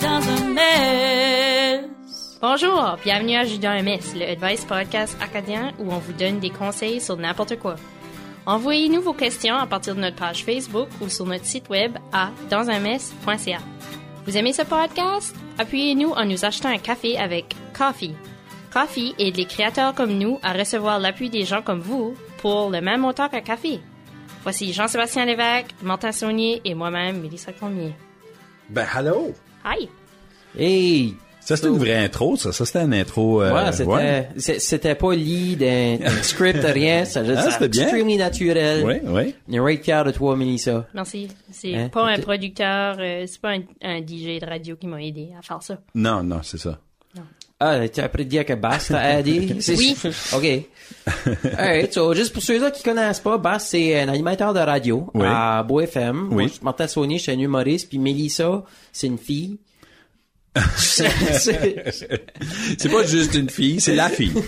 dans un. Bonjour, bienvenue à un mess, le Advice Podcast acadien où on vous donne des conseils sur n'importe quoi. Envoyez-nous vos questions à partir de notre page Facebook ou sur notre site web à dansunmess.ca. Vous aimez ce podcast? Appuyez-nous en nous achetant un café avec Coffee. Coffee aide les créateurs comme nous à recevoir l'appui des gens comme vous pour le même montant qu'un café. Voici Jean-Sébastien Lévesque, Martin Saunier et moi-même, Mélissa Cormier. Ben, hello! Hi! Hey! Ça, c'était une vraie intro, ça. Ça, c'était une intro. euh, ouais, c'était, ouais. c'est- c'était pas lead, un, un script, rien. Ça, Ah, c'était bien. extremely naturel. Oui, oui. On est right de toi, Melissa. Merci. C'est Hein? pas un producteur, euh, c'est pas un, un DJ de radio qui m'a aidé à faire ça. Non, non, c'est ça. Ah, tu as appris de dire que Bass t'a aidé? C'est- Oui. OK. Alright, so, juste pour ceux-là qui connaissent pas, Bass, c'est un animateur de radio Oui. à Beau FM. Oui. Moi, je suis Martin Saunier, je suis un humoriste, puis Melissa, c'est une fille. c'est pas juste une fille, c'est la fille.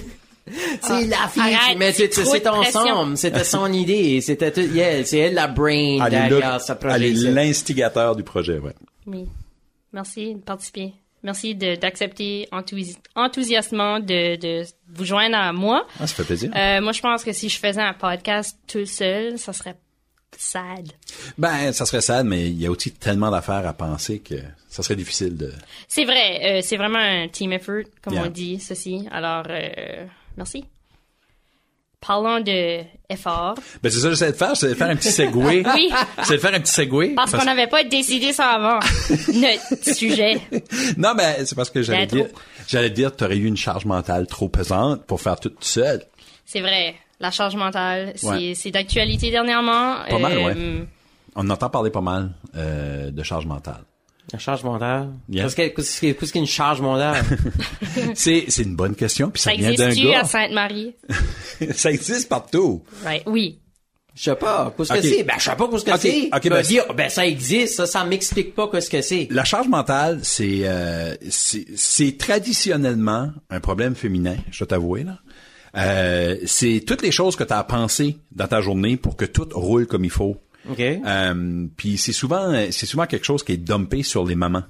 c'est la fille, Arrête, mais c'est ensemble, c'était son idée, c'était tout, yeah, c'est elle la brain derrière là- ce elle projet. est l'instigateur du projet, ouais. Oui. Merci de participer. Merci d'accepter enthousi- enthousiasmement de, de vous joindre à moi. Ah, ça fait plaisir. Euh, moi, je pense que si je faisais un podcast tout seul, ça serait sad. Ben, ça serait sad, mais il y a aussi tellement d'affaires à penser que ça serait difficile de... C'est vrai, euh, c'est vraiment un team effort, comme Yeah. on dit, ceci. Alors, euh, merci. Parlons de effort. Ben, c'est ça que j'essaie de faire, c'est de faire un petit segway. Oui. C'est de faire un petit segway. Parce qu'on n'avait pas décidé ça avant. Notre sujet. Non, ben, c'est parce que j'allais L'intro. dire, j'allais dire, t'aurais eu une charge mentale trop pesante pour faire tout seul. C'est vrai. La charge mentale, c'est Ouais. c'est d'actualité dernièrement. Pas mal, Euh, ouais. On entend parler pas mal euh, de charge mentale. La charge mentale. Yeah. Qu'est-ce que- qu'est-ce que- qu'est-ce qu'une charge mentale? C'est, c'est une bonne question, puis ça, Ça vient d'un existe-tu à gars. Sainte-Marie? ça existe partout. Right. Oui. Je sais pas. Qu'est-ce que c'est? Ben, je sais pas qu'est-ce que Ok, c'est. ok, Tu vas ben, dire, ben, ça existe, ça, ça m'explique pas qu'est-ce que c'est. La charge mentale, c'est, euh, c'est, c'est traditionnellement un problème féminin, je dois t'avouer là. Euh, c'est toutes les choses que tu as à penser dans ta journée pour que tout roule comme il faut. OK. Euh, puis c'est souvent c'est souvent quelque chose qui est dumpé sur les mamans.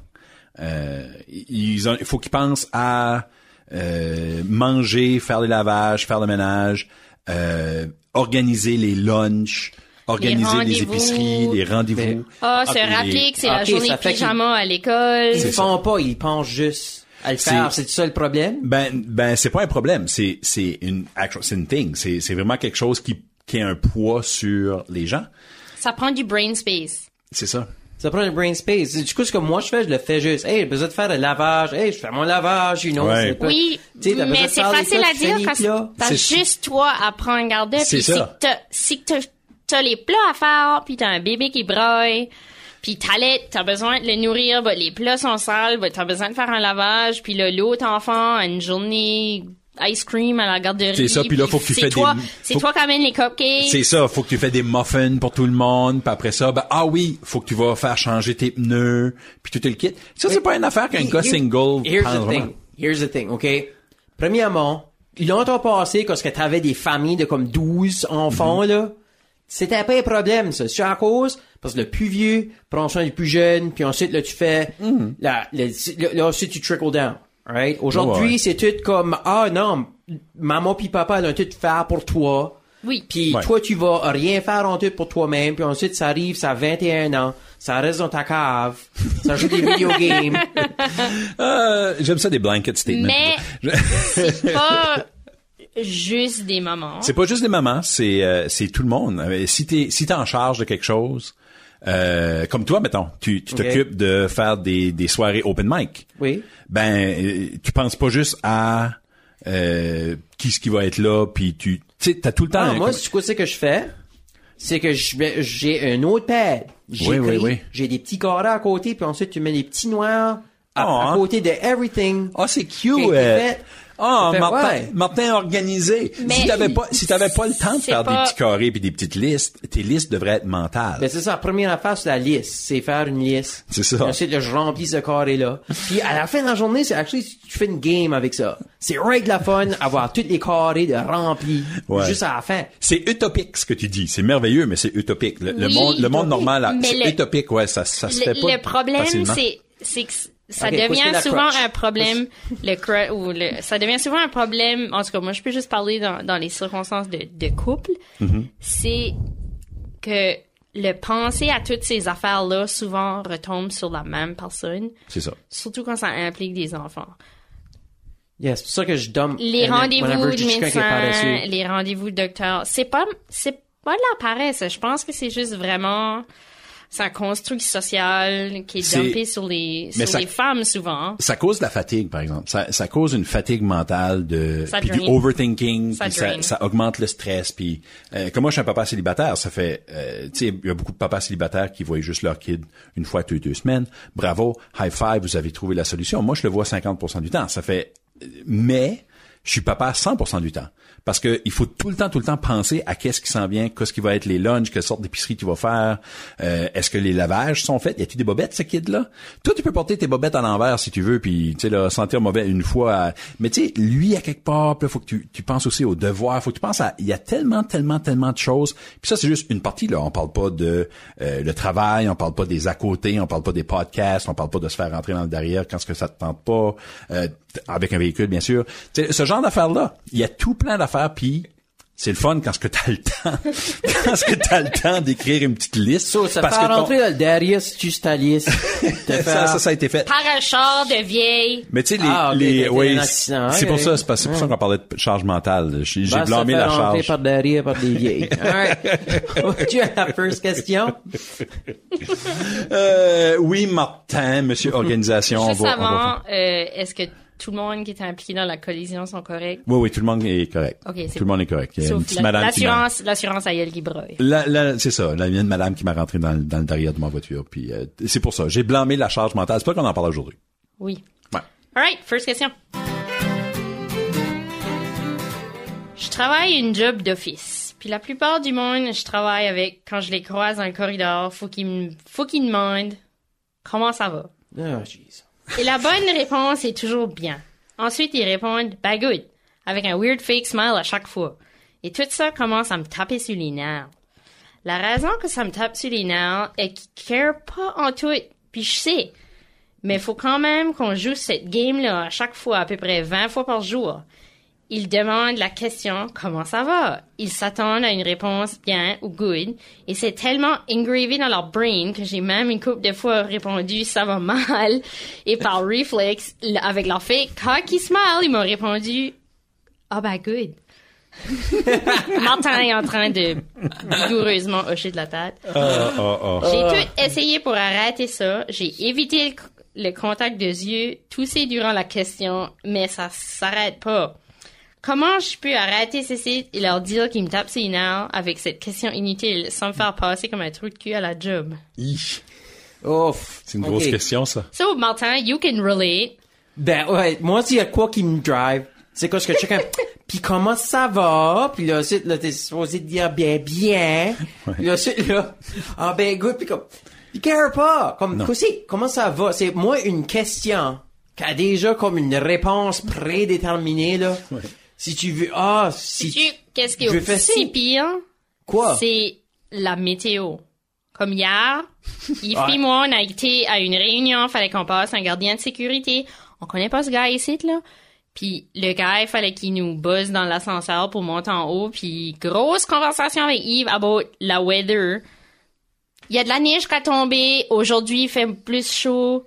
Euh, ils ont, il faut qu'ils pensent à euh, manger, faire les lavages, faire le ménage, euh, organiser les lunchs, organiser les, épiceries, les rendez-vous. Ah, se les- rappeler que c'est la journée fait qu'il- pyjama à l'école. Ils le font pas, ils pensent juste à le faire. C'est- C'est ça le problème? Ben ben c'est pas un problème, c'est c'est une actual- c'est une thing, c'est c'est vraiment quelque chose qui qui a un poids sur les gens. Ça prend du brain space. C'est ça. Ça prend le brain space. Du coup, ce que moi je fais, je le fais juste. Hey, j'ai besoin de faire le lavage. Hey, je fais mon lavage, you know. Ouais. c'est pas- Oui, mais c'est facile à dire quand t'as C'est- juste toi à prendre garde. C'est si ça. t'as, si t'as, les plats à faire, puis t'as un bébé qui braille, puis t'allaites, t'as besoin de le nourrir, bah, les plats sont sales, bah, t'as besoin de faire un lavage, puis là, l'autre enfant a une journée ice cream à la garderie. C'est ça, puis là, faut que tu c'est fais toi, des- C'est toi qui amènes les cupcakes. C'est ça, faut que tu fais des muffins pour tout le monde, puis après ça, ben ah oui, faut que tu vas faire changer tes pneus, puis tout le kit. Ça c'est pas une affaire qu'un gars single Here's the thing. Here's the thing, OK? Premièrement, longtemps passé, quand tu avais des familles de comme 12 enfants, Mhm. là, c'était pas un problème, ça. C'est à cause, parce que le plus vieux prend soin du plus jeune, puis ensuite, là, tu fais, Mhm. là, là, là, là, ensuite, tu trickle down. Right? Aujourd'hui, Ouais, ouais. c'est tout comme, ah, non, maman puis papa, ont tout faire pour toi. Oui. Puis Ouais. toi, tu vas rien faire en tout pour toi-même. Puis ensuite, ça arrive, ça a 21 ans. Ça reste dans ta cave. Ça joue des video games. Euh, j'aime ça des blanket statements. Mais c'est pas juste des moments. c'est pas juste les mamans, c'est euh, c'est tout le monde. Euh, Si t'es si t'es en charge de quelque chose, euh, comme toi, mettons, tu t'occupes de faire des des soirées open mic. Oui. Ben, euh, tu penses pas juste à euh, qui ce qui va être là, puis tu tu sais, t'as tout le temps. Ah, un- moi, c'est quoi c'est que je fais? C'est que j'ai un autre pad. Oui, oui, oui. J'ai des petits carrés à côté, puis ensuite tu mets des petits noirs à, Ah, à hein? côté de everything. Ah, c'est qui a cute. Ah, fait- Martin, ouais. Martin organisé. Mais si t'avais pas, si t'avais pas le temps de c'est faire pas- des petits carrés puis des petites listes, tes listes devraient être mentales. Ben, c'est ça, la première affaire, c'est la liste. C'est faire une liste. C'est ça. Et Ensuite, là, je remplis ce carré-là. Puis, à la fin de la journée, c'est actually, tu fais une game avec ça. C'est right de la fun, avoir tous les carrés de remplis. Ouais. Juste à la fin. C'est utopique ce que tu dis. C'est merveilleux, mais c'est utopique. Le, monde, le monde utopique. normal, c'est le- utopique, ouais, ça, ça se fait pas. le problème, facilement. c'est, c'est que ça devient souvent crutch. un problème, le cru- ou le, ça devient souvent un problème, en tout cas, moi, je peux juste parler dans, dans les circonstances de, de couple. Mm-hmm. C'est que le penser à toutes ces affaires-là souvent retombe sur la même personne, C'est ça. surtout quand ça implique des enfants. Yeah, c'est pour ça que je donne. Les rendez-vous de j'ai quelqu'un qui est médecin, paresseux. les rendez-vous de docteur, c'est pas, c'est pas de la paresse. Je pense que c'est juste vraiment, c'est un construit social qui est dumpé sur les, sur ça- les femmes souvent. Ça cause de la fatigue, par exemple. Ça, ça cause une fatigue mentale de Ça puis du overthinking, Ça puis ça, ça augmente le stress. Puis euh, comme moi, je suis un papa célibataire, ça fait, euh, tu sais, il y a beaucoup de papas célibataires qui voient juste leur kid une fois toutes les deux semaines. Bravo, high five, vous avez trouvé la solution. Moi, je le vois 50% du temps. Ça fait, mais je suis papa 100% du temps. Parce que il faut tout le temps, tout le temps penser à qu'est-ce qui s'en vient, qu'est-ce qui va être les lunchs, quelle sorte d'épicerie tu vas faire, euh, est-ce que les lavages sont faits, y a-t-il des bobettes ce kid-là? Toi, tu peux porter tes bobettes à l'envers si tu veux, puis tu sais là, sentir mauvais une fois. à- Mais tu sais, lui à quelque part, il faut que tu, tu penses aussi aux devoirs, faut que tu penses à, il y a tellement, tellement, tellement de choses. Puis ça, c'est juste une partie là. On parle pas de euh, le travail, on parle pas des à côté, on parle pas des podcasts, on parle pas de se faire rentrer dans le derrière quand ce que ça te tente pas, euh, avec un véhicule bien sûr. Genre d'affaires là, il y a tout plein d'affaires puis c'est le fun quand ce que t'as le temps, quand ce que t'as le temps d'écrire une petite liste. So, ça parce fait que ton- rentrer dans le Darius, juste ta liste. Te ça, ça, ça a été fait. Par un char de vieille. Mais tu sais, les, Ah, les, oui, c'est pour ça, c'est pour ça qu'on parlait de charge mentale. J'ai se blâmé la rentrer charge. par derrière par des vieilles. Alright. tu as la first question? Euh, oui, Martin, monsieur organisation. Juste on va- va euh, est-ce que tout le monde qui était impliqué dans la collision sont corrects? Oui, oui, tout le monde est correct. Tout le monde est correct. Il y a une petite la- madame l'assurance, l'assurance à elle qui broye. La, la- c'est ça. Il y a une madame qui m'a rentré dans, le- dans le derrière de ma voiture. Puis euh, c'est pour ça. J'ai blâmé la charge mentale. C'est pas qu'on en parle aujourd'hui. Oui. Ouais. Alright, first question. Je travaille une job d'office. Puis la plupart du monde, je travaille avec, quand je les croise dans le corridor, faut qu'ils me, faut qu'ils demandent comment ça va. Oh, jeez. Et la bonne réponse est toujours bien. Ensuite, ils répondent, bah good, avec un weird fake smile à chaque fois. Et tout ça commence à me taper sur les nerfs. La raison que ça me tape sur les nerfs est qu'ils care pas en tout, puis je sais. Mais faut quand même qu'on joue cette game-là à chaque fois, à peu près 20 fois par jour. Ils demandent la question comment ça va? Ils s'attendent à une réponse bien ou good. Et c'est tellement engravé dans leur brain que j'ai même une couple de fois répondu ça va mal. Et par réflexe, avec leur fake cocky smile, ils m'ont répondu ah ben good. Martin est en train de vigoureusement hocher de la tête. J'ai tout essayé pour arrêter ça. J'ai évité le, le contact de yeux, toussé durant la question, mais ça s'arrête pas. Comment je peux arrêter ces sites? Et leur dire qu'ils me tapent ses nerfs avec cette question inutile sans me faire passer comme un trou de cul à la job? C'est une grosse question, ça. So, Martin, you can relate. Ben ouais, moi s'il y a quoi qui me drive, c'est quoi ce que chacun. Puis comment ça va? Puis là, c'est là t'es supposé te dire bien bien. Puis là, c'est là, ah ben good. Puis comme, il care pas. Comme, aussi, comment ça va? C'est moi une question qui a déjà comme une réponse prédéterminée là. Si tu veux, ah si Tu, qu'est-ce qui est aussi pire? quoi? C'est la météo. Comme hier, Yves Ouais. et moi, on a été à une réunion, fallait qu'on passe un gardien de sécurité. On connaît pas ce gars ici, là. Puis le gars, il fallait qu'il nous buzz dans l'ascenseur pour monter en haut. Puis grosse conversation avec Yves about la weather. Il y a de la neige qui a tombé. Aujourd'hui, il fait plus chaud.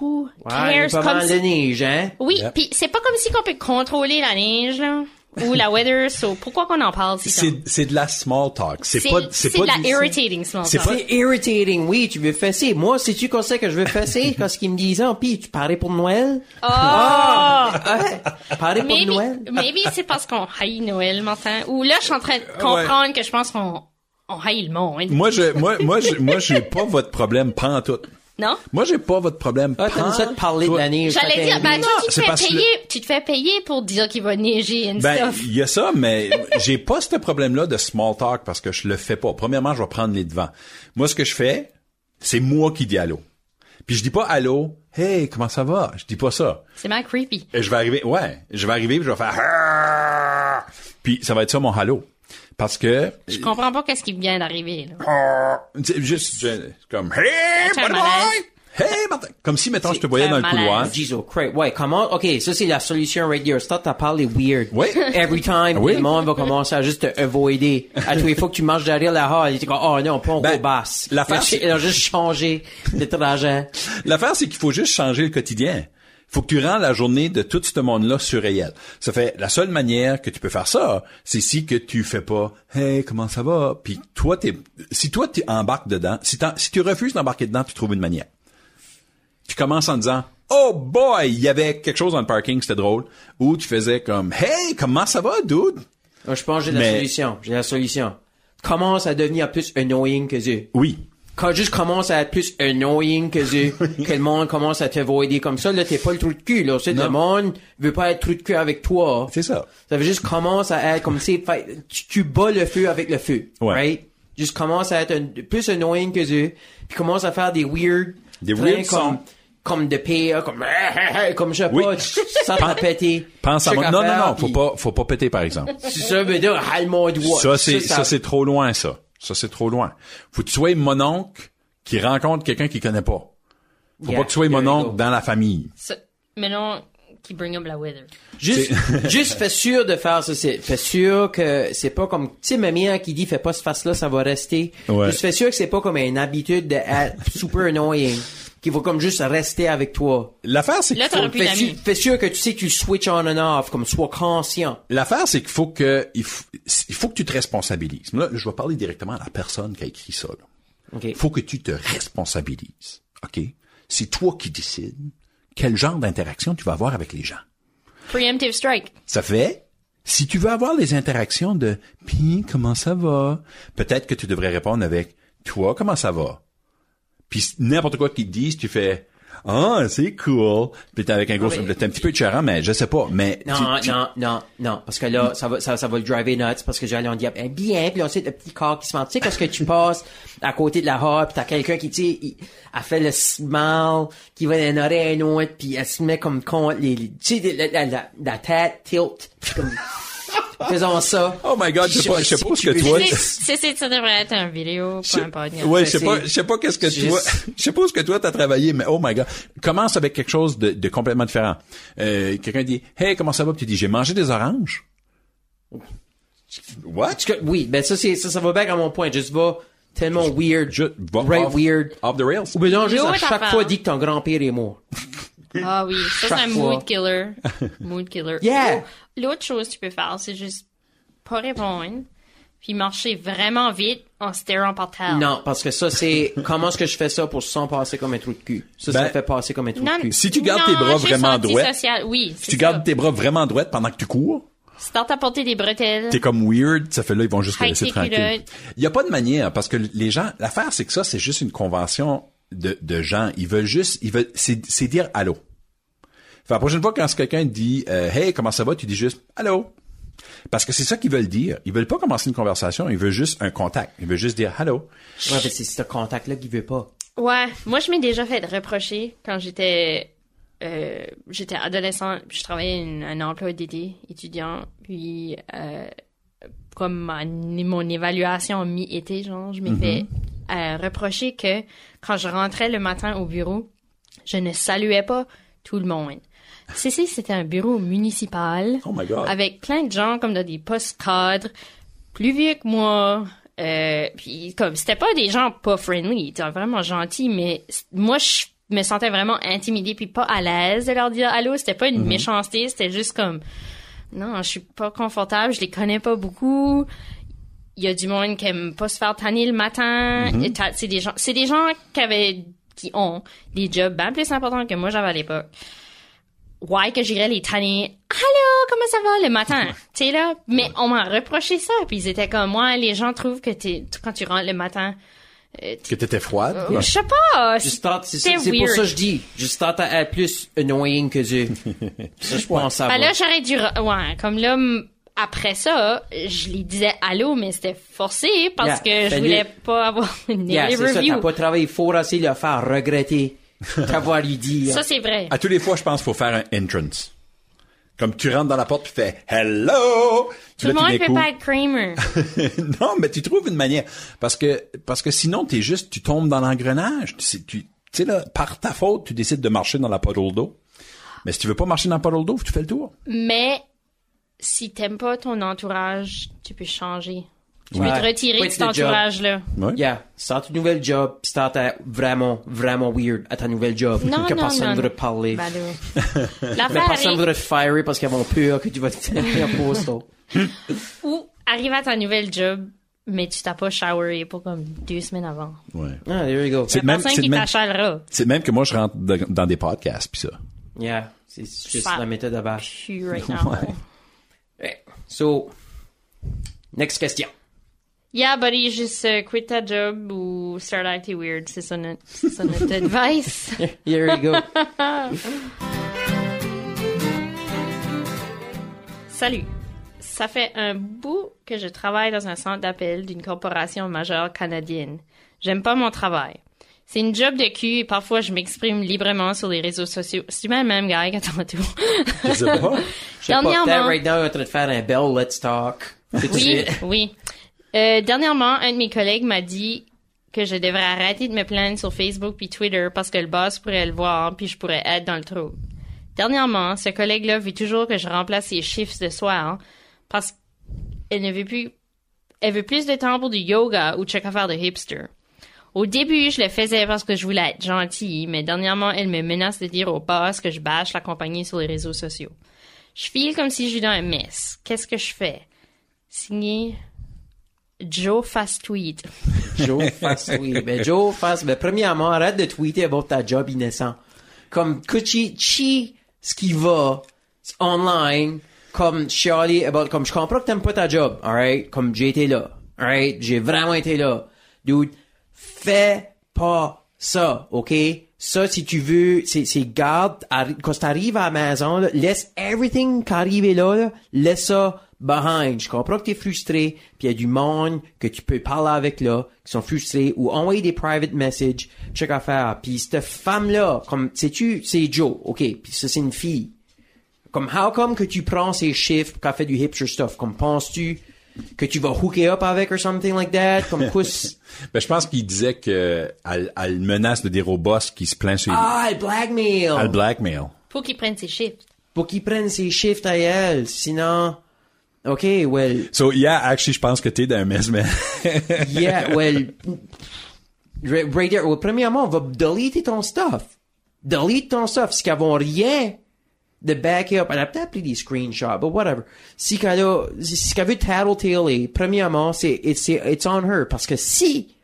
Who Ouais, cares? pas Comme si- de neige, hein? Oui, Yep. puis c'est pas comme si qu'on peut contrôler la neige, là. Ou la weather, so pourquoi qu'on en parle si C'est, c'est de la small talk. C'est, c'est pas, c'est c'est pas de la du- irritating small c'est talk. pas- C'est irritating, oui, tu veux fesser. Moi, sais-tu qu'on sait que je veux fesser? Quand ce qu'ils me disent, oh, pis tu parlais pour Noël? Oh! Ouais, parlais pour maybe, Noël? maybe c'est parce qu'on haït Noël, Martin. Ou là, je suis en train de comprendre que je pense qu'on on haït le monde. Moi, je, moi, moi, je, moi, j'ai pas votre problème pantoute. Non? Moi, j'ai pas votre problème. Ah, t'aimes ça de parler de la neige. J'allais dire, ben, toi, tu te fais que payer, tu te fais payer pour dire qu'il va neiger and Ben, stuff. il y a ça, mais j'ai pas ce problème-là de small talk parce que je le fais pas. Premièrement, je vais prendre les devants. Moi, ce que je fais, c'est moi qui dis allô. Puis je dis pas allô, hey, comment ça va? Je dis pas ça. C'est mal creepy. Et je vais arriver, ouais, je vais arriver puis je vais faire puis ça va être ça mon allô. Parce que Je comprends pas qu'est-ce qui vient d'arriver, là. c'est juste je- comme hey! Hey, Martin! Comme si maintenant je te voyais dans le couloir. Jesus Christ. Ouais, comment, ok, ça c'est la solution right there. Start à parler weird. Oui. Every time, Oui. le monde va commencer à juste te avoider. À tous les fois que tu marches derrière la hall, il est comme, oh non, pas on Ben, rebasse. l'affaire, c'est- Il a juste changé de trajet. L'affaire, c'est qu'il faut juste changer le quotidien. Faut que tu rends la journée de tout ce monde-là surréel. Ça fait la seule manière que tu peux faire ça, c'est si que tu fais pas Hey, comment ça va? Puis toi, t'es si toi tu embarques dedans, si, tu refuses d'embarquer dedans, tu trouves une manière. Tu commences en disant Oh boy, il y avait quelque chose dans le parking, c'était drôle. Ou tu faisais comme Hey, comment ça va, dude? Je pense que j'ai la Mais- solution. J'ai la solution. Commence à devenir plus annoying que eux. Oui. Quand juste commence à être plus annoying que eux, que le monde commence à t'avoider comme ça, là, t'es pas le trou de cul, là. C'est le monde veut pas être trou de cul avec toi. C'est ça. Ça veut juste commence à être comme si tu, tu bats le feu avec le feu. Ouais. Right? Juste commence à être un- plus annoying que eux, puis commence à faire des weird, Des weird comme, comme de pire, comme, comme je sais Oui. pas, ça t'a pété. Pense à moi. Non, non, non, faut pas, faut pas péter, par exemple. Ça, râle mon doigt. Ça, c'est, ça, c'est trop loin, ça. Ça, c'est trop loin. Faut que tu sois mon oncle qui rencontre quelqu'un qu'il connaît pas. Faut Yeah, pas que tu sois mon oncle dans la famille. Ça- Mais non, qui bring up la weather. Juste, juste fais sûr de faire ça. c'est- Fais sûr que c'est pas comme, tu sais, ma mère qui dit fais pas ce face-là, ça va rester. Ouais. Juste fais sûr que c'est pas comme une habitude d'être super annoying, qui va comme juste rester avec toi. L'affaire, c'est Là, faut, plus Fais, d'amis. fais sûr que tu sais que tu switch on and off, comme sois conscient. l'affaire, c'est qu'il faut que, il faut, il faut que tu te responsabilises. Là, je vais parler directement à la personne qui a écrit ça, là. Ok. Il faut que tu te responsabilises. OK? C'est toi qui décides quel genre d'interaction tu vas avoir avec les gens. Preemptive strike. Ça fait, si tu veux avoir les interactions de puis comment ça va, peut-être que tu devrais répondre avec toi comment ça va. Puis n'importe quoi qu'ils te disent, tu fais ah c'est cool. Puis t'es avec un gros, t'es un petit peu charrant, mais je sais pas. Mais Non, tu- tu- non, non, non, parce que là, ça va, ça, ça va le driver nuts, parce que j'allais en dire, eh bien, puis on sait le petit corps qui se ment. Tu sais, quand ce que tu passes à côté de la hall, puis t'as quelqu'un qui, tu sais, elle fait le smile, qui va d'un oreille à une autre, puis elle se met comme contre les, tu sais, la, la, la, la tête tilt, comme, faisons ça. Oh my God, je sais pas, je sais pas ce que toi. C'est- C'est, c'est, ça devrait être une vidéo, Je- pas un podcast. Ouais, je sais pas, je sais pas qu'est-ce que toi, juste- je sais pas ce que toi t'as travaillé, mais oh my god. Commence avec quelque chose de, de complètement différent. Euh, quelqu'un dit, hey, comment ça va? Puis tu dis, j'ai mangé des oranges. What? Oui, ben ça, c'est, ça, ça va bien à mon point. Juste va tellement weird. Je, va right off- weird. Off the rails. Ou ben non, juste à chaque fois, dis que ton grand-père est mort. Ah oui, ça c'est un mood killer. mood killer. Yeah. L'autre chose que tu peux faire, c'est juste pas répondre, puis marcher vraiment vite en se par terre. Non, parce que ça, c'est comment est-ce que je fais ça pour se sans passer comme un trou de cul? Ça, ça Ben, fait passer comme un trou Non, de cul. Si tu gardes non, tes bras vraiment droits, Oui, Si tu gardes tes bras vraiment droits pendant que tu cours, Si t'as apporté des bretelles, t'es comme weird, ça fait là, ils vont juste te laisser tranquille. Il y a pas de manière, parce que les gens, l'affaire, c'est que ça, c'est juste une convention de, de gens. Ils veulent juste, ils veulent, c'est, c'est dire allô. Fait, la prochaine fois, quand quelqu'un dit, euh, hey, comment ça va, tu dis juste, allô? Parce que c'est ça qu'ils veulent dire. Ils veulent pas commencer une conversation, ils veulent juste un contact. Ils veulent juste dire allô? Ouais, mais c'est ce contact-là qu'il veut pas. Ouais, moi je m'ai déjà fait reprocher quand j'étais euh, j'étais adolescent, puis je travaillais une- un emploi d'été étudiant, puis euh, comme ma- mon évaluation mi-été, genre, je m'ai fait euh, reprocher que quand je rentrais le matin au bureau, je ne saluais pas tout le monde. CC, c'était un bureau municipal Oh my God. avec plein de gens comme dans des postes cadres, plus vieux que moi. Euh, puis comme c'était pas des gens pas friendly, ils étaient vraiment gentils, mais moi je me sentais vraiment intimidée puis pas à l'aise de leur dire allô. C'était pas une méchanceté, c'était juste comme non, je suis pas confortable, je les connais pas beaucoup. Il y a du monde qui aime pas se faire tanner le matin. T'as- C'est des gens, c'est des gens qui avaient, qui ont des jobs bien plus importants que moi j'avais à l'époque. Ouais, que j'irais les tanner. Allô, comment ça va le matin? tu sais là, mais on m'a reproché ça, puis ils étaient comme moi, les gens trouvent que t'es quand tu rentres le matin Euh, Que t'étais froide? euh. Je sais pas. C'est pour ça que je dis. Juste tente à être plus annoying que eux. ça, je pense ça Ben va. là, j'aurais dû... Ouais, comme là, après ça, je lui disais allô, mais c'était forcé parce Yeah, que je fais-le. voulais pas avoir une Yeah, c'est ça, t'as pas travaillé fort assez le faire regretter d'avoir lui dit. Ça, c'est vrai. À tous les fois, je pense qu'il faut faire un entrance. Comme tu rentres dans la porte, tu fais Hello! Tout le monde d'un peut pas être Kramer. non, mais tu trouves une manière. Parce que, parce que sinon, t'es juste, tu tombes dans l'engrenage. Tu sais, tu tu sais, là, par ta faute, tu décides de marcher dans la puddle d'eau. Mais si tu veux pas marcher dans la puddle d'eau, tu fais le tour. mais si t'aimes pas ton entourage, tu peux changer. Tu Ouais. peux te retirer de cet entourage-là. Ouais. Yeah, start un nouvel job, pis start à vraiment, vraiment weird à ta nouvelle job. Non, que non, personne non. voudrait parler. Ben. Mais L'affaire personne arrive, voudrait te firer parce qu'ils ont peur que tu vas te faire postal. ou arrive à ta nouvelle job, mais tu t'as pas showeré pour comme deux semaines avant. Ouais. Ah, there you go. C'est même, qui même, t'achètera. c'est même que moi, je rentre de- dans des podcasts, pis ça. Yeah, c'est juste la méthode à. Puis right now. Ouais. So, next question. Yeah, buddy, juste euh, quit ta job ou start acting weird. C'est ça notre, c'est ça notre advice. Here you go. Salut. Ça fait un bout que je travaille dans un centre d'appel d'une corporation majeure canadienne. J'aime pas mon travail. C'est une job de cul et parfois je m'exprime librement sur les réseaux sociaux. C'est le même gars qu'à tantôt. Je sais pas. Je sais pas, right now, on est en train de faire un bell, let's talk. Oui, oui. Euh, dernièrement, un de mes collègues m'a dit que je devrais arrêter de me plaindre sur Facebook puis Twitter parce que le boss pourrait le voir puis je pourrais être dans le trou. Dernièrement, ce collègue-là veut toujours que je remplace ses chiffres de soir hein, parce qu'elle ne veut plus, elle veut plus de temps pour du yoga ou check affaire de hipster. Au début, je le faisais parce que je voulais être gentille, mais dernièrement, elle me menace de dire au boss que je bâche la compagnie sur les réseaux sociaux. Je file comme si je suis dans un mess. Qu'est-ce que je fais? Signé Joe Fast Tweet. Joe fasse oui. Ben, Joe fasse, ben, premièrement, arrête de tweeter about ta job innocent. Comme, Kuchi, chi, ce qui va, online, comme, chialer about, comme, je comprends que t'aimes pas ta job, alright? Comme, j'ai été là, alright? J'ai vraiment été là. Dude, fais pas ça, ok? Ça, si tu veux, c'est, c'est garde, quand t'arrives à la maison, là, laisse everything qui arrive là, là, laisse ça behind. Je comprends que t'es frustré, puis il y a du monde que tu peux parler avec là, qui sont frustrés, ou envoyer des private messages, check à faire. Puis cette femme-là, comme, sais-tu, c'est Joe, ok? Puis ça, c'est une fille. Comme, how come que tu prends ces chiffres quand fait du hipster stuff? Comme, penses-tu que tu vas hooker up avec or something like that? Comme, quoi, c'est- Ben, je pense qu'il disait que elle, elle menace de dire au boss qui se plaint sur ah, elle blackmail! elle blackmail. Faut qu'il prenne ses chiffres. pour qu'ils prennent ses chiffres à elle. Sinon, OK, well, So, yeah, actually, je pense que t'es dans un mess, man. yeah, well, right there, well, premièrement, on va delete ton stuff. Delete ton stuff. Si vont rien de back up, elle a peut-être pris des screenshots, but whatever. Si qu'elle a, si qu'elle veut tattletailer, premièrement, c'est, it's, it's on her. Parce que si,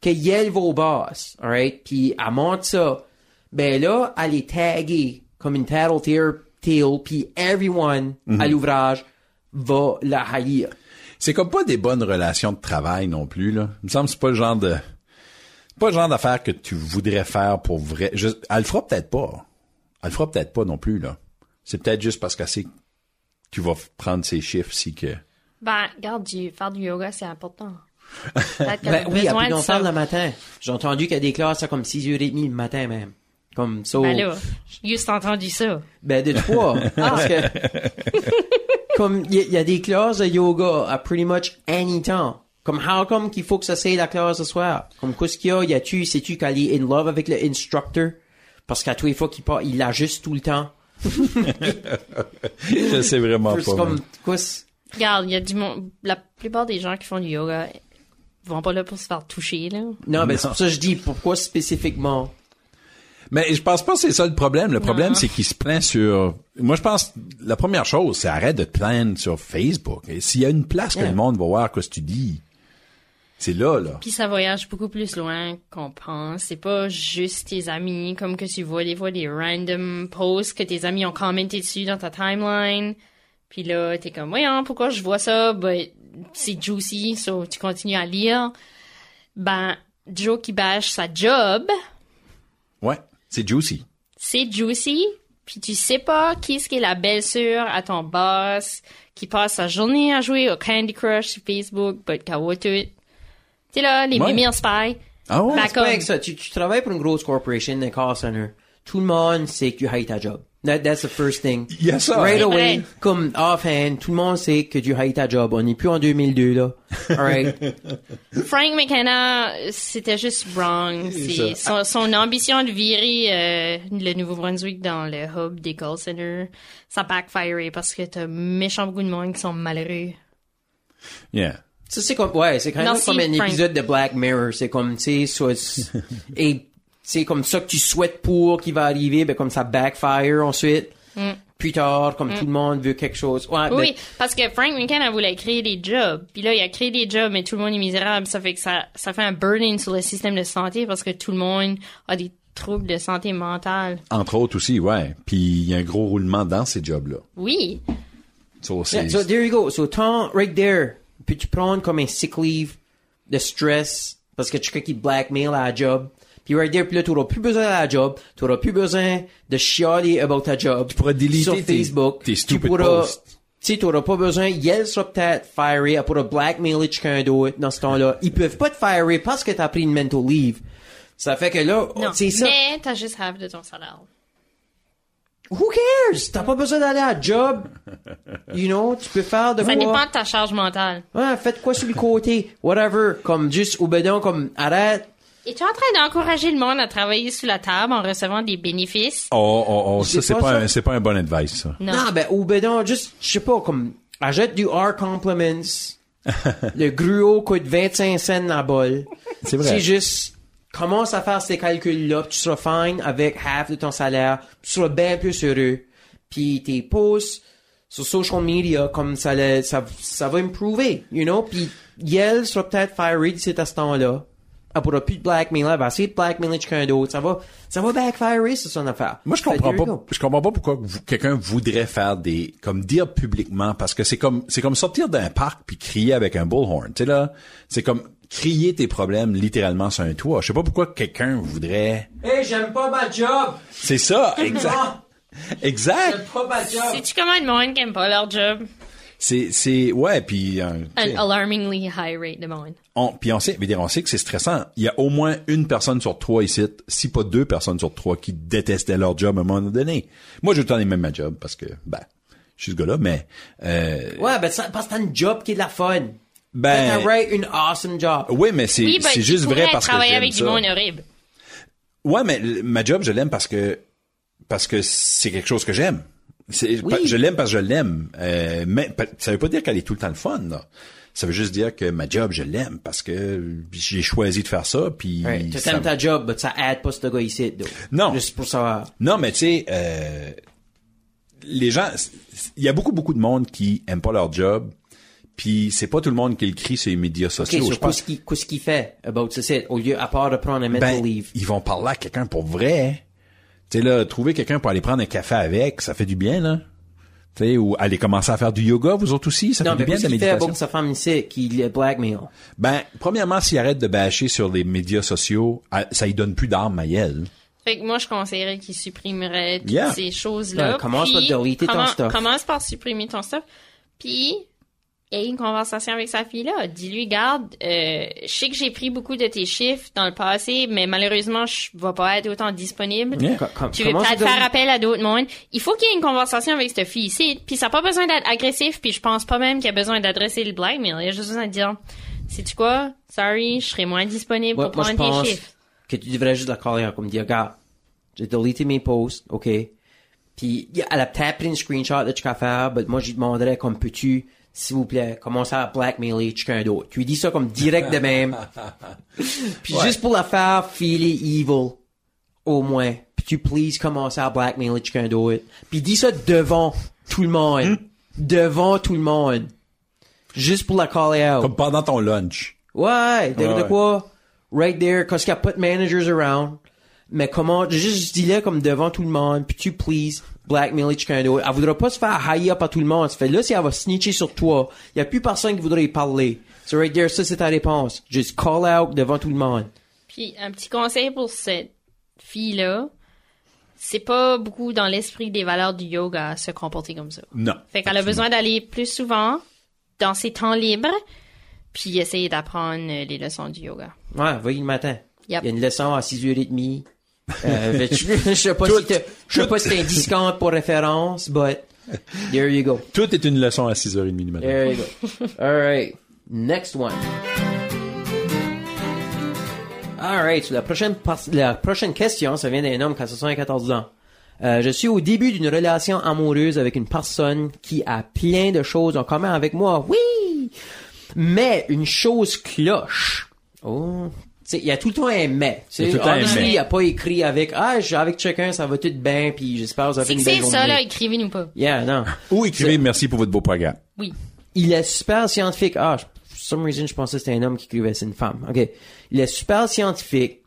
que Yel va au boss, alright, puis elle monte ça, ben là, elle est taguée comme une tattletale, puis everyone à l'ouvrage va la haïr. c'est comme pas des bonnes relations de travail non plus, là. Il me semble que c'est pas le genre de, c'est pas le genre d'affaire que tu voudrais faire pour vrai. Je, elle le fera peut-être pas. Elle le fera peut-être pas non plus, là. C'est peut-être juste parce qu'elle sait que tu vas prendre ses chiffres si que, Ben, regarde, du, faire du yoga, c'est important. Peut-être qu'elle Ben a oui, besoin après de on ça. le matin. J'ai entendu qu'il y a des classes à comme 6h30 le matin même. Comme ça. Ben là, juste entendu ça. Ben de trois. Parce que comme il y, y a des classes de yoga à pretty much any time. Comme how come qu'il faut que ça c'est la classe ce soir? Comme qu'est-ce qu'il y a? Y a-tu, sais-tu qu'elle est in love avec le instructor? Parce qu'à tous les fois qu'il part, il l'ajuste tout le temps. je sais vraiment C'est pas. comme, quoi, Regarde, il y a du monde, la plupart des gens qui font du yoga vont pas là pour se faire toucher, là. Non, ben c'est pour ça que je dis, pourquoi spécifiquement? Mais je pense pas que c'est ça le problème. Le problème, c'est qu'il se plaint sur... Moi, je pense, la première chose, c'est arrête de te plaindre sur Facebook. Et s'il y a une place que Yeah. le monde va voir ce que tu dis, c'est là, là. Puis ça voyage beaucoup plus loin qu'on pense. C'est pas juste tes amis, comme que tu vois des fois des random posts que tes amis ont commenté dessus dans ta timeline. Puis là, t'es comme, voyons, pourquoi je vois ça? Ben, c'est juicy, so tu continues à lire. Ben, Joe qui bâche sa job, Ouais, c'est juicy. c'est juicy, puis tu sais pas qui est-ce qui est la belle-sœur à ton boss, qui passe sa journée à jouer au Candy Crush sur Facebook, but tout. Tu sais là, les Ouais. Mimir Spy. Ah ouais? Back C'est pas on. avec ça. Tu, tu travailles pour une grosse corporation, un call center. Tout le monde sait que tu haïs ta job. That, that's the first thing. Il y a ça. Right away, comme offhand, tout le monde sait que tu haïs ta job. On n'est plus en 2002, là. Alright? Frank McKenna, c'était juste wrong. C'est son, son ambition de virer euh, le Nouveau-Brunswick dans le hub des call centers, ça backfire parce que t'as méchant beaucoup de monde qui sont malheureux. Yeah. Ça, c'est comme, ouais, c'est quand même comme un Frank. épisode de Black Mirror. C'est comme, tu sais, soit, et c'est comme ça que tu souhaites pour qui va arriver, ben, comme ça backfire ensuite. Plus tard, comme tout le monde veut quelque chose. Ouais, ben, Oui, parce que Frank McKenna voulait créer des jobs. Puis là, il a créé des jobs, mais tout le monde est misérable. Ça fait que ça, ça fait un burden sur le système de santé parce que tout le monde a des troubles de santé mentale. Entre autres aussi, ouais. Puis il y a un gros roulement dans ces jobs-là. Oui. So, Yeah, so there you go. So tant right there, peux-tu prendre comme un sick leave de stress parce que tu crois qu'il blackmail à la job. Puis right there, puis là, t'auras plus besoin de la job, t'auras plus besoin de chialer about ta job. Tu pourras deleter sur tes- Facebook. tes Tu stupid pourras- posts. Tu sais, t'auras pas besoin, Yel sera peut-être firé, elle pourra blackmailer quelqu'un d'autre dans ce temps-là. Ils peuvent pas te firer parce que t'as pris une mental leave. Ça fait que là, c'est ça. Mais t'as juste have de ton salaire. Who cares? T'as pas besoin d'aller à la job. You know, tu peux faire de Ça quoi. dépend de ta charge mentale. Ouais, faites quoi sur le côté, whatever, comme juste au bedon, comme arrête. Es-tu en train d'encourager le monde à travailler sous la table en recevant des bénéfices? Oh, oh, oh, ça, c'est pas pas, un, c'est pas un bon advice, ça. Non. Non, ben au bedon, juste, je sais pas, comme achète du R compliments. le gruau coûte 25 cents la bol. C'est vrai. C'est juste commence à faire ces calculs-là, tu seras fine avec half de ton salaire, tu seras bien plus heureux. Puis tes posts sur social media, comme ça, le- ça, ça va improver, you know? Puis Yel sera peut-être fiery d'ici à ce temps-là. Elle pourra plus de blackmail, elle va essayer de blackmailer quelqu'un d'autre. Ça va, ça va backfire, c'est son affaire. Moi, je comprends pas. Je comprends pas pourquoi quelqu'un voudrait faire des, comme dire publiquement, parce que c'est comme, c'est comme sortir d'un parc puis crier avec un bullhorn. Tu sais là, c'est comme crier tes problèmes littéralement sur un toit. Je sais pas pourquoi quelqu'un voudrait. Hey, j'aime pas ma job! C'est ça, exact, Ah, exact. j'aime pas ma job! Sais-tu comment le monde qui aime pas leur job? C'est, c'est, ouais, puis, euh, An alarmingly high rate de monde. on, puis on sait, je veux dire, on sait que c'est stressant. Il y a au moins une personne sur trois ici, si pas deux personnes sur trois, qui détestaient leur job à un moment donné. Moi, je t'en ai même ma job parce que, ben, je suis ce gars-là, mais, euh, Ouais, ben, ça, parce que t'as une job qui est de la fun. ben, T'as right, une awesome job. Oui, mais c'est Oui, ben, c'est juste vrai parce que travailler avec ça. du monde horrible. Ouais, mais ma job, je l'aime parce que parce que c'est quelque chose que j'aime. Oui. je l'aime parce que je l'aime. Euh, mais ça veut pas dire qu'elle est tout le temps le fun. Là. Ça veut juste dire que ma job, je l'aime parce que j'ai choisi de faire ça. Puis Ouais, tu aimes ta job, mais ça aide pas ce gars ici, though. Non. Juste pour savoir. Non, mais tu sais, euh, les gens, il y a beaucoup beaucoup de monde qui aiment pas leur job. Puis c'est pas tout le monde qui le crie sur les médias sociaux. so, je pense. qu'est-ce qu'il, fait about au lieu, à part de prendre un mental ben, leave? ils vont parler à quelqu'un pour vrai. Tu sais là, trouver quelqu'un pour aller prendre un café avec, ça fait du bien là. Tu sais, ou aller commencer à faire du yoga, vous autres aussi, ça Non, fait mais du bien de la méditation. about sa femme ici, qui blackmail? Ben, premièrement, s'il arrête de bâcher sur les médias sociaux, ah, ça lui donne plus d'armes à elle. Fait que moi, je conseillerais qu'il supprimerait toutes Yeah. ces choses-là. Ouais, commence par deleter ton commen- stuff. Commence par supprimer ton stuff. Puis, une conversation avec sa fille-là. Dis-lui, garde, euh, je sais que j'ai pris beaucoup de tes chiffres dans le passé, mais malheureusement, je vais pas être autant disponible. Yeah. Tu veux peut-être faire donne- appel à d'autres mondes. Il faut qu'il y ait une conversation avec cette fille ici. Puis ça n'a pas besoin d'être agressif. Puis je pense pas même qu'il y a besoin d'adresser le blackmail. Il y a juste besoin de dire, sais-tu quoi? Sorry, je serai moins disponible pour moi, je prendre tes chiffres. que tu devrais juste la caller, comme dire, regarde, j'ai deleté mes posts, ok? Puis, elle a peut-être pris une screenshot de ce qu'elle fait, mais moi, je lui demanderais, comme, peux-tu, s'il vous plaît, commencer à blackmailer quelqu'un d'autre? Tu lui dis ça comme direct de même. Puis juste pour la faire filer evil, au moins. Puis tu, please, commencer à blackmailer quelqu'un d'autre. Puis dis ça devant tout le monde. Devant tout le monde. Juste pour la caller out. Comme pendant ton lunch. Ouais, de, Ouais, de ouais. quoi? Right there, parce qu'il n'y a pas de managers around. Mais comment, juste dis-le comme devant tout le monde, puis tu please, blackmail quelqu'un d'autre. Elle voudra pas se faire high up à tout le monde. Ça fait là, si elle va snitcher sur toi, il y a plus personne qui voudrait y parler. So right there, ça c'est ta réponse. Just call out devant tout le monde. Puis un petit conseil pour cette fille-là, c'est pas beaucoup dans l'esprit des valeurs du yoga se comporter comme ça. Non. Fait qu'elle a besoin d'aller plus souvent dans ses temps libres, puis essayer d'apprendre les leçons du yoga. Ouais, voyez le matin. Yep. Il y a une leçon à 6h30. Euh, je, sais pas si t'as- je sais pas si c'est un discount pour référence, but there you go. Tout est une leçon à 6h30 du matin. There you go. Alright. Next one. Alright, so la prochaine par- la prochaine question, ça vient d'un homme qui a 74 ans. Euh, je suis au début d'une relation amoureuse avec une personne qui a plein de choses en commun avec moi. Oui! Mais une chose cloche. Oh. Il y a tout le temps un mais. Il y a sais, tout le temps un obviously, mais. il a pas écrit avec, ah, avec chacun, ça va tout bien, puis j'espère que vous avez une c'est belle journée. ça, là, écrivez-nous pas. Yeah, non. Ou écrivez merci pour votre beau programme. Oui. Il est super scientifique. Ah, for some reason, je pensais que c'était un homme qui écrivait, c'est une femme. OK. Il est super scientifique.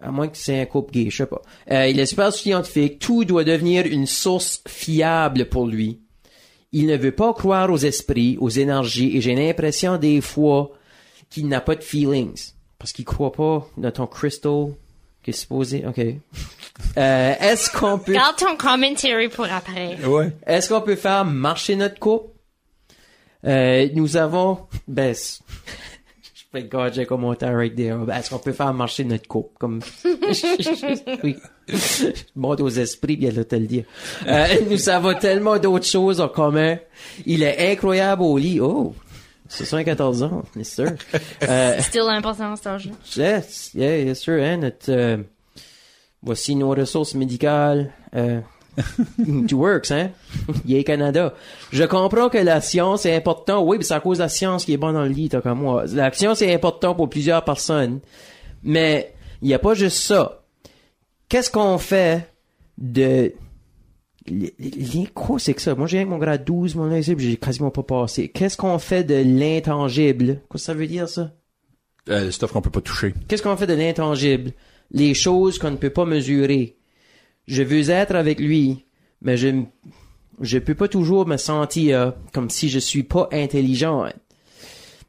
À moins que c'est un couple gay, je sais pas. Euh, il est super scientifique. Tout doit devenir une source fiable pour lui. Il ne veut pas croire aux esprits, aux énergies, et j'ai l'impression des fois qu'il n'a pas de feelings. Parce qu'il croit pas dans ton crystal qui est supposé, ok. Euh, est-ce qu'on peut, Garde ton commentary pour après. Ouais. est-ce qu'on peut faire marcher notre couple? Euh, nous avons, ben, je fais God, j'ai commentaire right there. Ben, est-ce qu'on peut faire marcher notre couple? Comme, oui. Monte aux esprits, bien de te le dire. Euh, nous avons tellement d'autres choses en commun. Il est incroyable au lit. Oh! 74 ans, yes sir. Euh, Still important, cet âge Yes, yeah, yes sir, hein, notre, euh, voici nos ressources médicales, euh, it works, hein, yeah, Canada. Je comprends que la science est importante, oui, mais c'est à cause de la science qui est bonne dans le lit, t'as comme moi. La science est importante pour plusieurs personnes, mais il n'y a pas juste ça. Qu'est-ce qu'on fait de, les, c'est que ça? Moi, j'ai avec mon grade 12, mon puis j'ai quasiment pas passé. Qu'est-ce qu'on fait de l'intangible? Qu'est-ce que ça veut dire, ça? Euh, le stuff qu'on peut pas toucher. Qu'est-ce qu'on fait de l'intangible? Les choses qu'on ne peut pas mesurer. Je veux être avec lui, mais je je peux pas toujours me sentir comme si je suis pas intelligent.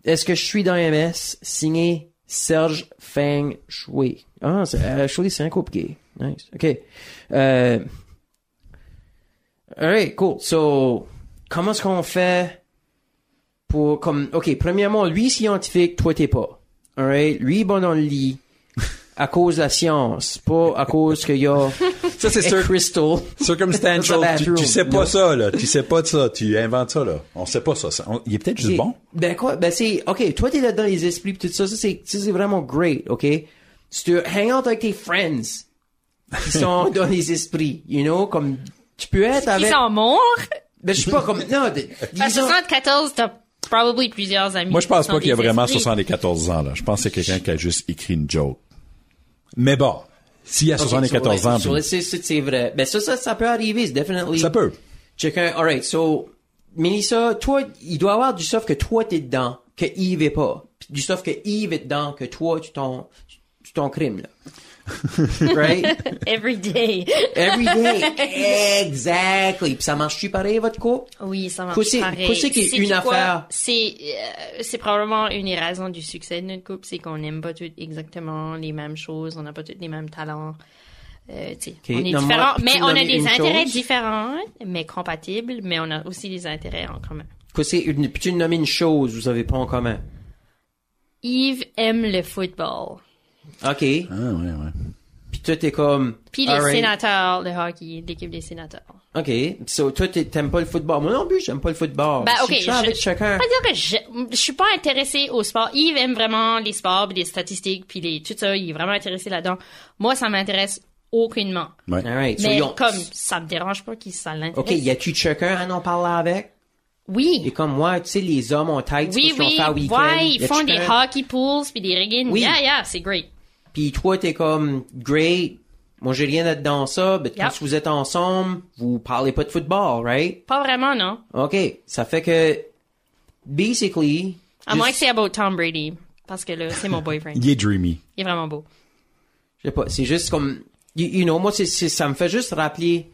Est-ce que je suis dans MS? Signé Serge Feng Shui? Ah, c'est, euh, Shui, c'est un couple gay. Nice. OK. Euh, alright, cool. So, comment est-ce qu'on fait pour, comme, OK, premièrement, lui scientifique, toi t'es pas. Alright? Lui bon dans le lit. À cause de la science, pas à cause qu'il y a Ça, c'est crystal. Circumstantial. tu, tu sais pas Non. ça, là. Tu sais pas de ça. Tu inventes ça, là. On sait pas ça. Ça- on- il est peut-être juste bon. Ben quoi? Ben c'est, ok, toi t'es là dans les esprits pis tout ça, ça c'est, ça c'est vraiment great, ok? Si tu hang out avec tes friends qui sont dans les esprits, you know, comme, tu peux être Ils avec, sont morts. ben je sais pas, comme, non, À disons, 74, t'as probably plusieurs amis. Moi, je pense pas qu'il y a vraiment esprits. 74 ans, là. Je pense que c'est quelqu'un qui a juste écrit une joke. Mais bon. S'il y a Ok, 74 so, ans, c'est, vrai. Ben ça, ça, ça peut arriver, c'est definitely. ça peut. Chacun, alright, so, Melissa, toi, il doit y avoir du stuff que toi t'es dedans, que Yves est pas. Du stuff que Yves est dedans, que toi, tu t'en, t'en crime, là. right? Every day. Every day. Exactly. Puis ça marche-tu pareil, votre couple? Oui, ça marche Qu'est-ce que- pareil. qu'est-ce qui est C'est une affaire? C'est euh, c'est probablement une des raisons du succès de notre couple, c'est qu'on n'aime pas toutes exactement les mêmes choses, on n'a pas tous les mêmes talents. Euh, on est nomme-moi- différents, peux-tu mais on a des intérêts chose? différents, mais compatibles, mais on a aussi des intérêts en commun. Que c'est une, puis tu nommer une chose, vous avez pas en commun? Yves aime le football. OK. Ah, ouais, ouais. Puis toi, t'es comme... Puis les sénateurs, le hockey, l'équipe des sénateurs. OK. So, toi, t'aimes pas le football. Moi non plus, j'aime pas le football. Ben, Je ok, suis je, avec je chacun. pas dire que je, je suis pas intéressée au sport. Yves aime vraiment les sports, puis les statistiques, puis les, tout ça. Il est vraiment intéressé là-dedans. Moi, ça m'intéresse aucunement. Ouais. Alright. So, Mais ont- comme ça me dérange pas qu'il ça l'intéresse. OK, y a-tu chacun à en parler avec? Et Oui. comme moi, tu sais, les hommes ont tête, Oui, faire week-end. Ouais, ils font des hockey pools puis des rigging. Oui. Yeah, yeah, c'est great. Puis toi, t'es comme, great. Moi, j'ai rien à être dans ça. Mais quand Yep. vous êtes ensemble, vous parlez pas de football, right? Pas vraiment, non. OK. Ça fait que, basically, À moins que c'est about Tom Brady. Parce que là, c'est mon boyfriend. Il est dreamy. Il est vraiment beau. je sais pas, c'est juste comme, you, you know, moi, c'est, ça me fait juste rappeler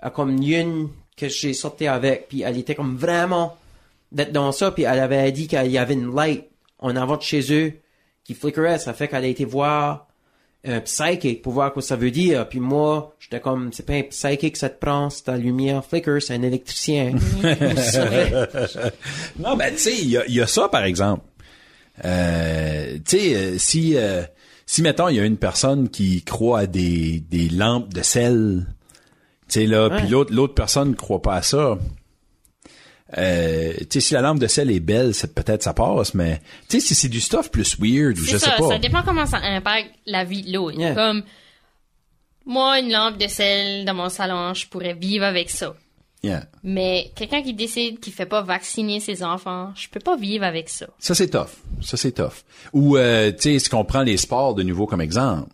à comme une que j'ai sorti avec, puis elle était comme vraiment d'être dans ça, puis elle avait dit qu'il y avait une light en avant de chez eux qui flickerait, ça fait qu'elle a été voir un psychic pour voir quoi ça veut dire. Puis moi, j'étais comme, c'est pas un psychic, ça te prend, c'est ta lumière flicker, c'est un électricien. Non, ben tu sais, il y a, ça par exemple. Euh, tu sais, euh, si euh, si mettons il y a une personne qui croit à des des lampes de sel, sais là, puis l'autre l'autre personne ne croit pas à ça. Euh, tu sais, si la lampe de sel est belle, c'est peut-être ça passe, mais tu sais, si c'est du stuff plus weird ou je C'est sais ça, pas. ça dépend comment ça impacte la vie de l'autre. Yeah. Comme, moi, une lampe de sel dans mon salon, je pourrais vivre avec ça. Yeah. Mais quelqu'un qui décide qu'il fait pas vacciner ses enfants, je peux pas vivre avec ça. Ça c'est tough. Ça c'est tough. Ou euh, tu sais, si on prend les sports de nouveau comme exemple,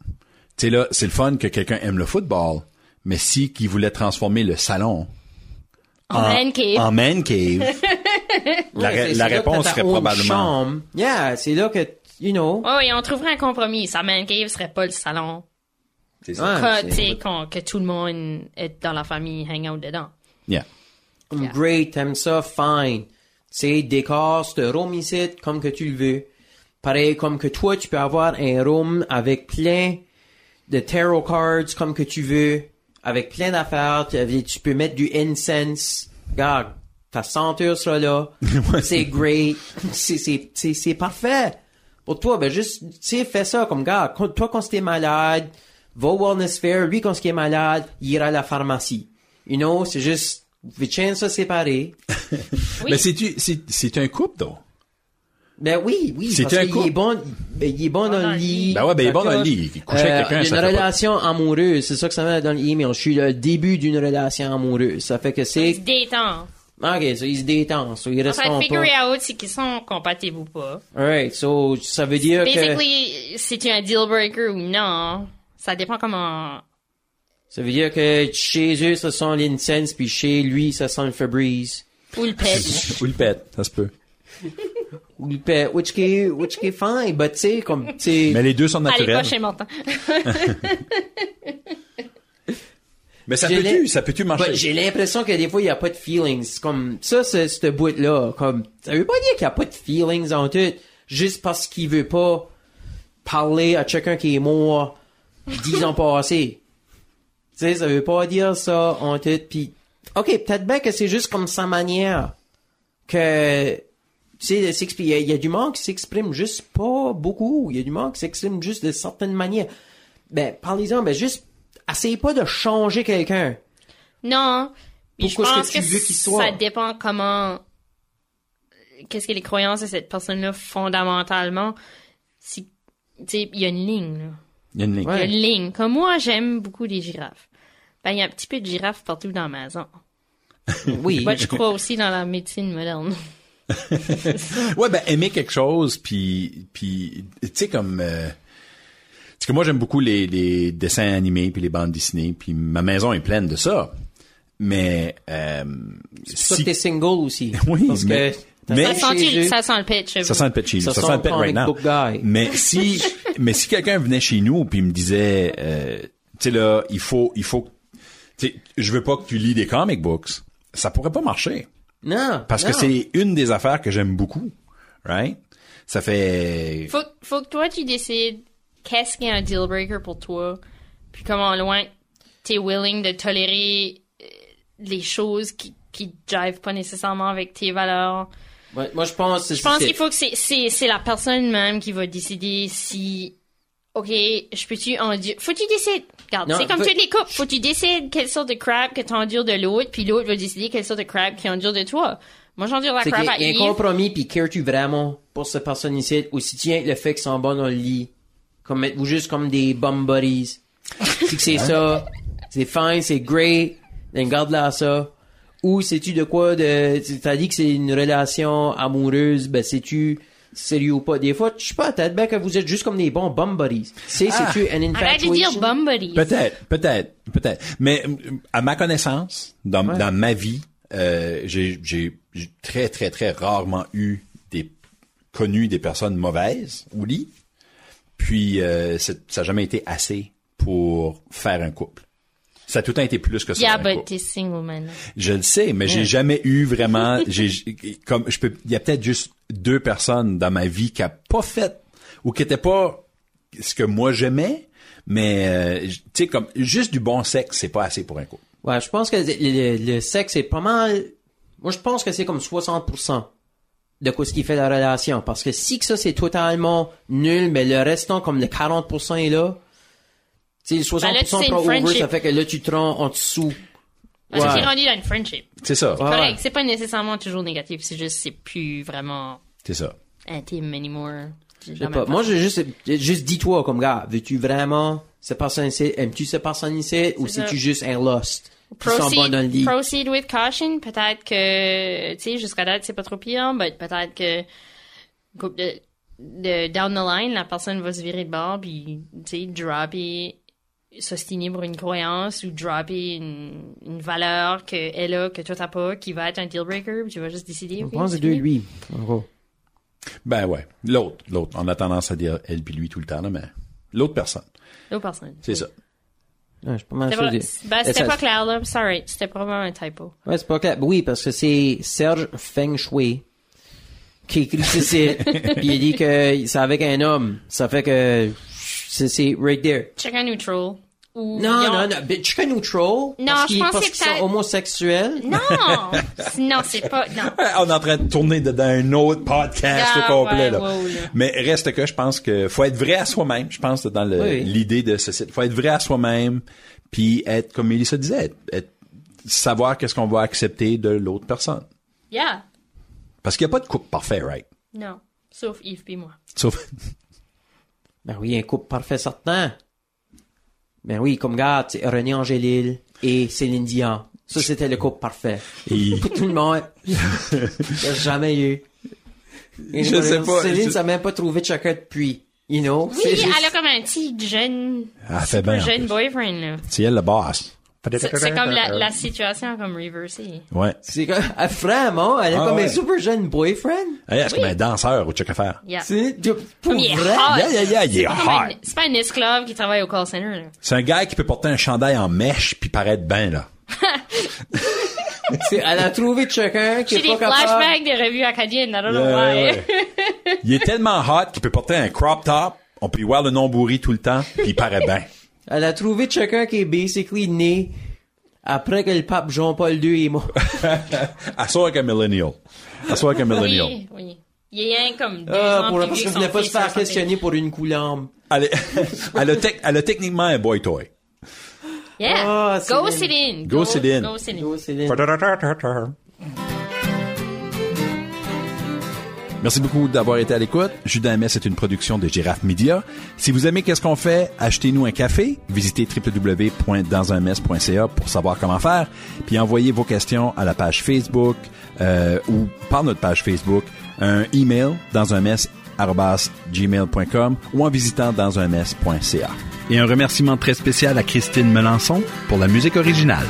tu sais là, c'est le fun que quelqu'un aime le football, mais si qui voulait transformer le salon En man cave. en man cave, la, Ouais, réponse serait probablement chambre. Yeah, c'est là que, you know. Oh, et on trouverait un compromis. Sa man cave serait pas le salon. C'est ça. Ouais, Que, que tout le monde est dans la famille hang out dedans. Yeah. Yeah. Great, t'aimes ça, fine. C'est décor, c'est room ici, comme que tu le veux. Pareil, comme que toi, tu peux avoir un room avec plein de tarot cards, comme que tu veux, avec plein d'affaires. Tu, peux mettre du incense. Regarde, ta senteur sera là. C'est great. C'est, c'est, c'est, c'est parfait. Pour toi, ben juste, tu sais, fais ça comme gars. Toi, quand t'es malade, va au wellness fair. Lui, quand il est malade, il ira à la pharmacie. You know, c'est juste, vous ça séparé. Oui. Mais c'est tu c'est c'est un couple donc? Ben oui, oui, C'est parce un couple. est bon, ben, il est bon dans le lit. Ben ouais, ben il est bon dans le lit. Il couche avec Euh, quelqu'un, il y a ça une fait pas- relation amoureuse, c'est ça que ça met dans l'email. Je suis le début d'une relation amoureuse. Ça fait que Ils c'est, se détendent. ok, so ils se détendent, so ils En restent fait, pas. figure out si qu'ils sont compatibles ou pas. Alright, so ça veut dire que, Basically, si tu un deal breaker ou non, ça dépend comment. ça veut dire que chez eux, ça sent l'incense, puis chez lui, ça sent le Febreze. Ou le pet. Ou le pet, ça se peut. Ou le pet, which qui est, which qui est fine, but tu sais, comme, tu sais, Mais les deux sont Allez pas naturels. chez. Mais ça J'ai peut l'im- tu ça peut tu But marcher. j'ai l'impression que des fois, il n'y a pas de feelings. C'est Comme, ça, c'est, ce bout-là. Comme, ça veut pas dire qu'il n'y a pas de feelings en tout, juste parce qu'il veut pas parler à quelqu'un qui est mort dix ans passés. Tu sais, ça veut pas dire ça en tout, pis, ok, peut-être bien que c'est juste comme sa manière que, s'exprimer. Il y a- il y, a du monde qui s'exprime juste pas beaucoup. Il y a du monde qui s'exprime juste de certaines manières. Ben, parlez-en, ben, juste, essayez pas de changer quelqu'un. Non. Je Pourquoi est-ce pense que tu veux qu'il soit? ça dépend comment. Qu'est-ce que les croyances de cette personne-là fondamentalement. Si, tu sais, il y a une ligne, là. Il y a une ligne. Il y a Ouais. une ligne. Comme moi, j'aime beaucoup les girafes. Ben, il y a un petit peu de girafes partout dans ma maison. Oui. Moi, je crois aussi dans la médecine moderne. Ouais, ben aimer quelque chose, puis puis tu sais comme euh, parce que moi j'aime beaucoup les, les dessins animés puis les bandes dessinées, puis ma maison est pleine de ça. Mais euh, Ça, si t'es single aussi. Oui, Parce mais- que mais- Ça sent, ça sent le pitch. ça sent le pet chez Ça ça, sent le comic right now. book guy. Mais si mais si quelqu'un venait chez nous puis me disait euh, tu sais là, il faut il faut tu sais je veux pas que tu lis des comic books. Ça pourrait pas marcher. Non. Parce que c'est une des affaires que j'aime beaucoup. Right? Ça fait Faut, faut que toi, tu décides qu'est-ce qui est un deal breaker pour toi, puis comment loin t'es willing de tolérer euh, les choses qui, qui jivent pas nécessairement avec tes valeurs. Ouais, moi, je pense que Je pense qu'il faut que c'est, c'est, c'est la personne même qui va décider si, ok, je peux-tu endurer, faut que tu décides. Regarde, c'est comme faut- toutes les couples, faut que tu décides quelle sorte de crap que t'endures de l'autre, puis l'autre va décider quelle sorte de crap qu'il endure de toi. Moi, j'endure la a- à il y a un compromis, puis cares-tu vraiment pour cette personne ici, ou si tiens le fait qu'ils sont bons dans le lit, comme êtes-vous juste comme des bum buddies? c'est que c'est ça, c'est fine, c'est great, then garde là ça. Ou sais-tu de quoi de, t'as dit que c'est une relation amoureuse, ben sais-tu sérieux ou pas? Des fois, je sais pas, peut-être bien que vous êtes juste comme des bons bum buddies. C'est, sais-tu un infatuation? Arrête de dire bum buddies. Peut-être, peut-être, peut-être. Mais euh, à ma connaissance, dans, Ouais. dans ma vie, euh, j'ai j'ai j'ai très, très, très rarement eu des connu des personnes mauvaises au lit. Puis euh, c'est- ça n'a jamais été assez pour faire un couple. Ça a tout le temps été plus que ça. Yeah, but t'es single, man. Je le sais, mais j'ai jamais eu vraiment. J'ai comme je peux. Il y a peut-être juste deux personnes dans ma vie qui a pas fait ou qui étaient pas ce que moi j'aimais, Mais, euh, tu sais, comme, juste du bon sexe, c'est pas assez pour un couple. Ouais, je pense que le, le- le sexe est pas mal. Moi, je pense que c'est comme 60% de quoi ce qui fait la relation. Parce que si que ça c'est totalement nul, mais le restant comme le 40% est là. Tu sais, le 60% Ben là, c'est une pro over, friendship. ça fait que là tu te rends en dessous. Parce que Ouais. t'es rendu dans une friendship. C'est ça. Ouais. Correct, c'est pas nécessairement toujours négatif, c'est juste c'est plus vraiment C'est ça. intime anymore. Je sais pas. Moi, j'ai juste, juste dis-toi comme gars, veux-tu vraiment cette personne ici, aimes-tu cette personne ici, ou C'est ça. c'est-tu juste un lost? Proceed, dans le lit. proceed with caution. Peut-être que, tu sais, jusqu'à date, c'est pas trop pire, mais peut-être que, de, de, down the line, la personne va se virer de bord, puis, tu sais, dropper, s'ostiner pour une croyance, ou dropper une, une valeur qu'elle a, que toi t'as pas, qui va être un deal breaker, puis tu vas juste décider. On pense c'est de lui, en gros. Ben ouais. L'autre, l'autre. On a tendance à dire elle puis lui tout le temps, là, mais l'autre personne. L'autre personne. C'est ça. Ouais, je suis pas mal C'était pas, ben, c'était Ça- pas clair, là. Sorry. C'était probablement un typo. Ouais, c'est pas clair. Oui, parce que c'est Serge Feng Shui qui écrit ceci. Puis il dit que c'est avec un homme. Ça fait que c'est, c'est right there. Check un neutral. Ou, Non, non, non. but Chicken neutral. Non, parce je pensais parce que ça- sont homosexuels. Non! non, c'est pas, non. On est en train de tourner dedans un autre podcast Ah, au complet, ouais, là. wow, là. Mais reste que je pense que faut être vrai à soi-même. Je pense que dans le- Oui. l'idée de ce site. Faut être vrai à soi-même, puis être, comme Mélissa disait, être, être- savoir qu'est-ce qu'on va accepter de l'autre personne. Yeah. Parce qu'il n'y a pas de couple parfait, right? Non. Sauf Yves puis moi. Sauf, Ben oui, un couple parfait certain. Ben oui, comme gars, René Angélil et Céline Dion. Ça, c'était le couple parfait. Et- Pour tout le monde. Jamais eu. Et Je sais pas, Céline, je- ça n'a même pas trouvé de chacun depuis. You know? Oui, juste- elle a comme un petit jeune, Elle fait super bien, en jeune boyfriend, là. c'est elle le boss. C'est comme la, la situation comme reversée. Ouais. C'est comme, ah, vraiment, elle a Ah comme ouais. un super jeune boyfriend. Hey, est-ce comme un danseur au check à faire? Yeah. C'est, pour Comme il est vrai? hot. Yeah, yeah, yeah, il est C'est pas comme un- hot. C'est pas un esclave qui travaille au call center, là. C'est un gars qui peut porter un chandail en mèche puis paraître bien, là. C'est- elle a trouvé de chacun qui J'ai est des pas capable. flashbacks des revues acadiennes, I don't know why. ouais. Il est tellement hot qu'il peut porter un crop top, on peut y voir le nom bourri tout le temps, puis il paraît bien. Elle a trouvé chacun qui est basically né après que le pape Jean-Paul II est mort. Assois avec un millennial. Assois avec un millennial. Oui, oui. Il y a rien comme deux Ah, ans pour, parce que voulait son pas se faire questionner pour une coulombe. Elle, est- elle a elle a techniquement un boy toy. Yeah. Ah, Go Céline. Céline. Go Céline. Go Céline. Yo, Céline. Merci beaucoup d'avoir été à l'écoute. Judas MS est une production de Girafe Media. Si vous aimez qu'est-ce qu'on fait, achetez-nous un café, visitez www.dansunmess.ca pour savoir comment faire, puis envoyez vos questions à la page Facebook euh, ou par notre page Facebook, un email dans un mess gmail.com ou en visitant dans un. Et un remerciement très spécial à Christine Melançon pour la musique originale.